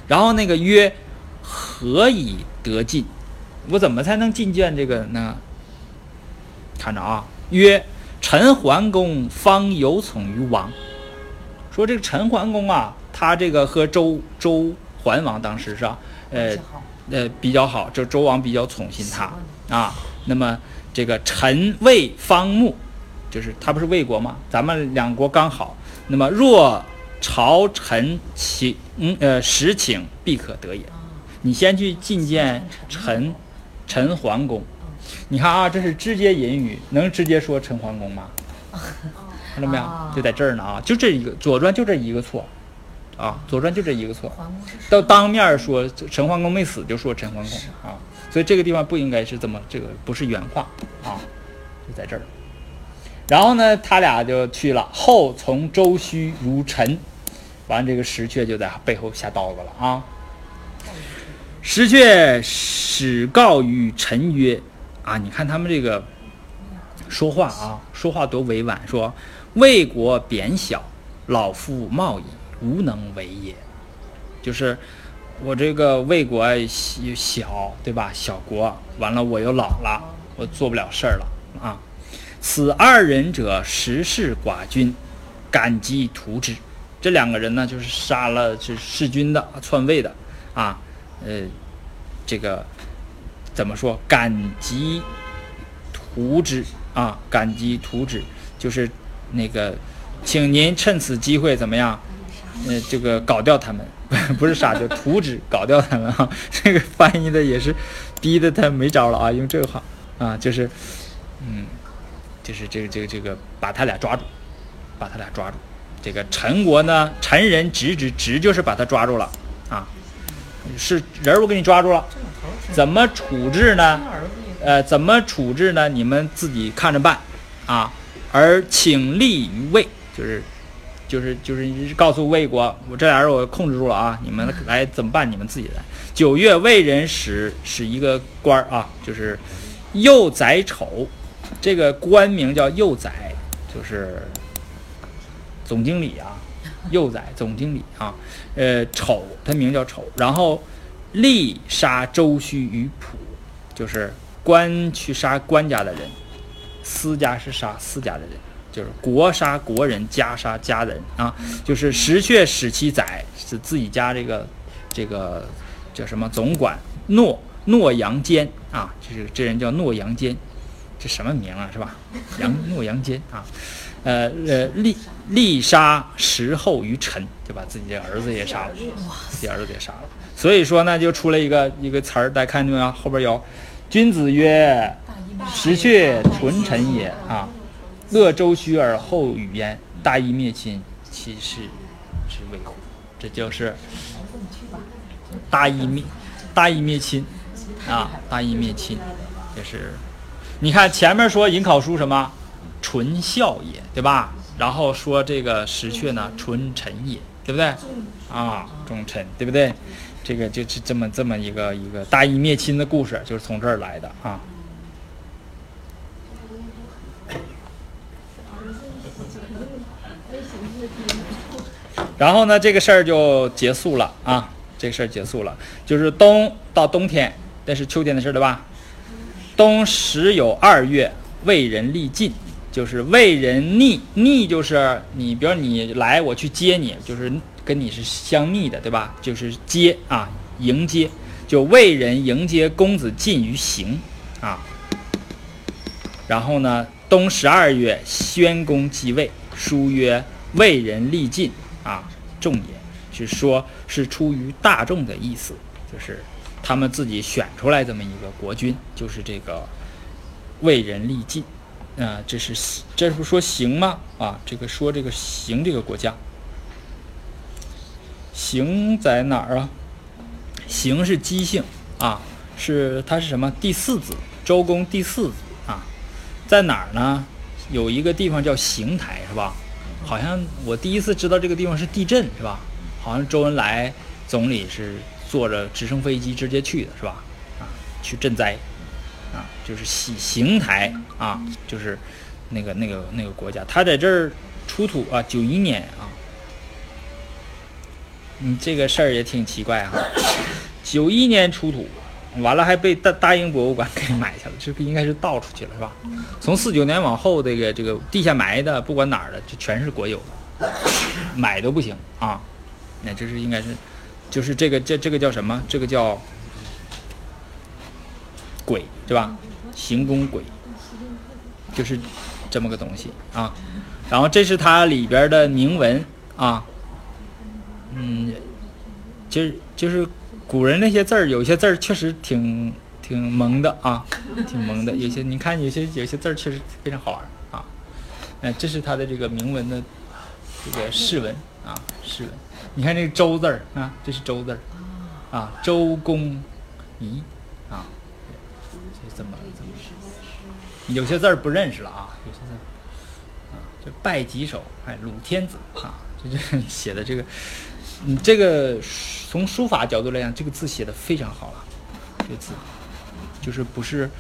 然后那个曰：“何以得进？我怎么才能进见这个呢？”看着啊，曰：“陈桓公方有宠于王。”说这个陈桓公啊，他这个和周周桓王当时是吧？呃呃比较好，就周王比较宠信他啊。那么这个陈魏方穆。就是他不是魏国吗？咱们两国刚好。那么若朝臣请，呃，实请必可得也。你先去觐见陈陈桓公。你看啊，这是直接引语，能直接说陈桓公吗？看到没有？就在这儿呢啊，就这一个《左传》就这一个错啊，《左传》就这一个错。到当面说陈桓公没死，就说陈桓公啊，所以这个地方不应该是这么这个，不是原话啊，就在这儿。然后呢，他俩就去了。后从周须如陈，完这个石阙就在背后下刀子了啊。石阙始告于陈曰：“啊，你看他们这个说话啊，说话多委婉。说魏国贬小，老夫冒矣。无能为也。就是我这个魏国小，对吧？小国，完了我又老了，我做不了事儿了啊。此二人者，实是寡君，感激图之。这两个人呢，就是杀了是弑君的、篡位的啊。呃，这个怎么说？感激图之啊，感激图之，就是那个，请您趁此机会怎么样？呃，这个搞掉他们，不是杀，就图之，搞掉他们啊。这个翻译的也是逼得他没招了啊，用这个话啊，就是，嗯。就是这个这个这个把他俩抓住，把他俩抓住。这个陈国呢，陈人直直直就是把他抓住了啊，是人我给你抓住了，怎么处置呢？呃，怎么处置呢？你们自己看着办啊。而请立于魏，就是就是就是告诉魏国，我这俩人我控制住了啊，你们来怎么办？你们自己来。九月，魏人使使一个官儿啊，就是右宰丑。这个官名叫幼崽，就是总经理啊，幼崽总经理啊。呃，丑，他名叫丑。然后，吏杀周须于仆，就是官去杀官家的人，私家是杀私家的人，就是国杀国人，家杀家人啊。就是石阙使其宰，是自己家这个这个叫什么总管诺诺阳坚啊，就是这人叫诺阳监。这什么名啊，是吧？杨诺阳间啊，呃呃，立立杀石后于臣，就把自己的儿子也杀了，自己儿子也杀了。所以说呢，就出了一个一个词儿，大家看见没有？后边有“君子曰：石阙纯臣也啊，乐周须而后与焉，大义灭亲，其事之谓乎？”这就是大义灭大义灭亲啊，大义灭亲，这是。你看前面说颍考叔什么，纯孝也，对吧？然后说这个石阙呢，纯臣也，对不对？啊，忠臣，对不对？这个就是这么这么一个一个大义灭亲的故事，就是从这儿来的啊。然后呢，这个事儿就结束了啊，这个事儿结束了，就是冬到冬天，那是秋天的事儿，对吧？冬时有二月，魏人力尽，就是魏人逆逆，就是你，比如你来，我去接你，就是跟你是相逆的，对吧？就是接啊，迎接，就魏人迎接公子晋于行啊。然后呢，冬十二月，宣公继位，书曰：“魏人力尽啊，众也。”是说，是出于大众的意思，就是。他们自己选出来这么一个国君，就是这个魏人力尽，啊，这是这不说行吗？啊，这个说这个行这个国家，行在哪儿啊？行是姬姓啊，是它是什么？第四子，周公第四子啊，在哪儿呢？有一个地方叫邢台，是吧？好像我第一次知道这个地方是地震，是吧？好像周恩来总理是。坐着直升飞机直接去的是吧？啊，去赈灾，啊，就是喜邢台啊，就是那个那个那个国家，他在这儿出土啊，九一年啊，你这个事儿也挺奇怪啊，九一年出土，完了还被大大英博物馆 给买下了，这个应该是盗出去了是吧？从四九年往后，这个这个地下埋的，不管哪儿的，就全是国有的，买都不行啊，那这是应该是。就是这个，这这个叫什么？这个叫鬼，对吧？行宫鬼，就是这么个东西啊。然后这是它里边的铭文啊。嗯，就是就是古人那些字儿，有些字儿确实挺挺萌的啊，挺萌的。有些你看，有些有些字儿确实非常好玩啊。嗯，这是它的这个铭文的这个释文啊，释文。你看这个“周”字儿啊，这是“周”字儿啊，周公仪啊，这怎么怎么？有些字儿不认识了啊，有些字啊，这拜几首，哎，鲁天子啊，这这写的这个，你这个从书法角度来讲，这个字写的非常好了，这个字就是不是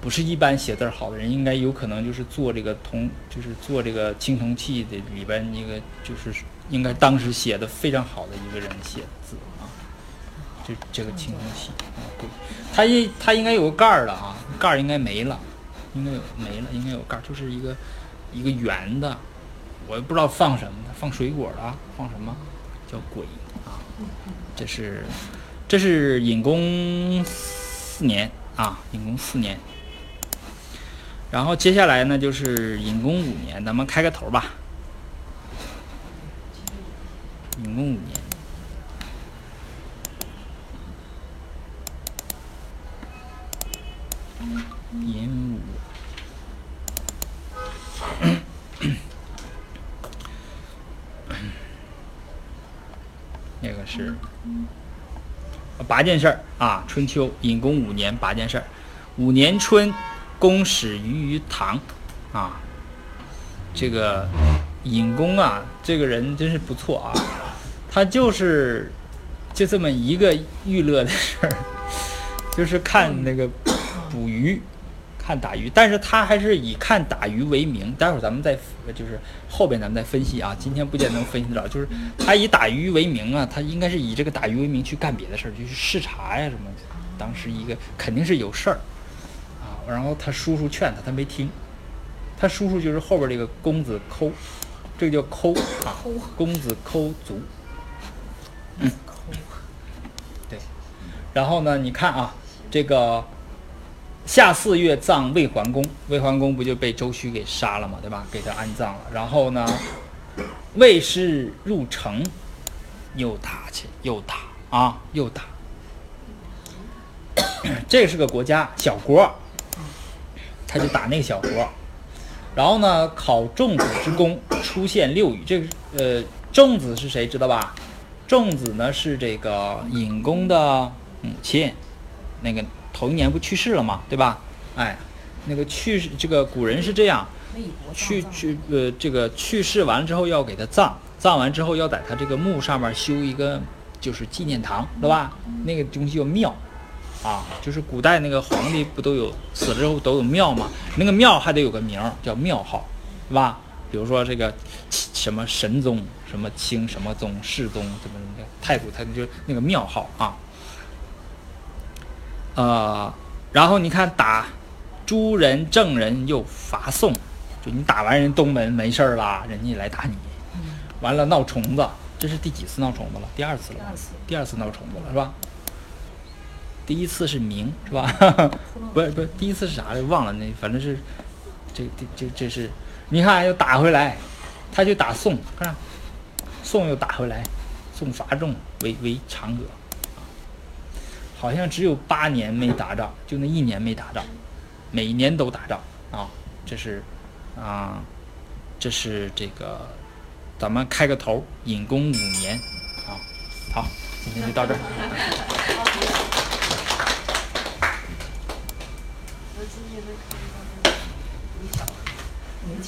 不是一般写字好的人，应该有可能就是做这个铜，就是做这个青铜器的里边一个就是。应该当时写的非常好的一个人写的字啊。这这个青铜器啊，它应它应该有个盖儿的啊，盖儿应该没了，应该有没了，应该有盖儿，就是一个一个圆的，我也不知道放什么的，放水果的，放什么叫鬼啊？这是这是隐公四年啊，隐公四年。然后接下来呢就是隐公五年，咱们开个头吧。隐公五年，寅午，那个是八件事儿啊。春秋，隐公五年，八件事儿。五年春，公始于于唐，啊，这个尹公啊，这个人真是不错啊。他就是就这么一个娱乐的事儿，就是看那个 捕鱼，看打鱼，但是他还是以看打鱼为名。待会儿咱们再就是后边咱们再分析啊，今天不见得能分析得了。就是他以打鱼为名啊，他应该是以这个打鱼为名去干别的事儿，就去视察呀什么。当时一个肯定是有事儿啊，然后他叔叔劝他，他没听。他叔叔就是后边这个公子抠，这个叫抠啊，公子抠足。嗯，对，然后呢？你看啊，这个夏四月葬魏桓公，魏桓公不就被周须给杀了嘛，对吧？给他安葬了。然后呢，魏氏入城，又打去，又打啊，又打。这是个国家小国，他就打那个小国。然后呢，考仲子之功，出现六语。这个呃，仲子是谁？知道吧？仲子呢是这个尹公的母亲，那个头一年不去世了嘛，对吧？哎，那个去世，这个古人是这样，去去呃，这个去世完了之后要给他葬，葬完之后要在他这个墓上面修一个就是纪念堂，对吧？那个东西叫庙，啊，就是古代那个皇帝不都有死了之后都有庙吗？那个庙还得有个名儿叫庙号，是吧？比如说这个什么神宗。什么清什么宗世宗怎么的太祖，他就那个庙号啊。呃，然后你看打诸人正人又伐宋，就你打完人东门没事儿了，人家来打你，完了闹虫子，这是第几次闹虫子了？第二次了，第二次闹虫子了是吧？第一次是明是吧？不是不是，第一次是啥来忘了那反正是这这这这是你看又打回来，他就打宋看。宋又打回来，宋伐仲为为长葛，好像只有八年没打仗，就那一年没打仗，每年都打仗啊！这是啊，这是这个，咱们开个头，隐公五年啊，好，今天就到这儿。没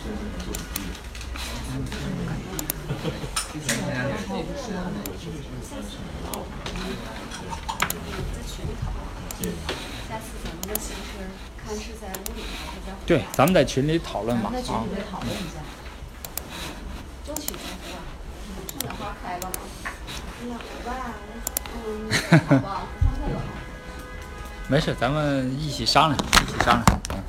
抢。对，咱们在群里讨论吧。在群里讨论一下。争取趁着花开吧。两吧，没事，咱们一起商量，一起商量。嗯。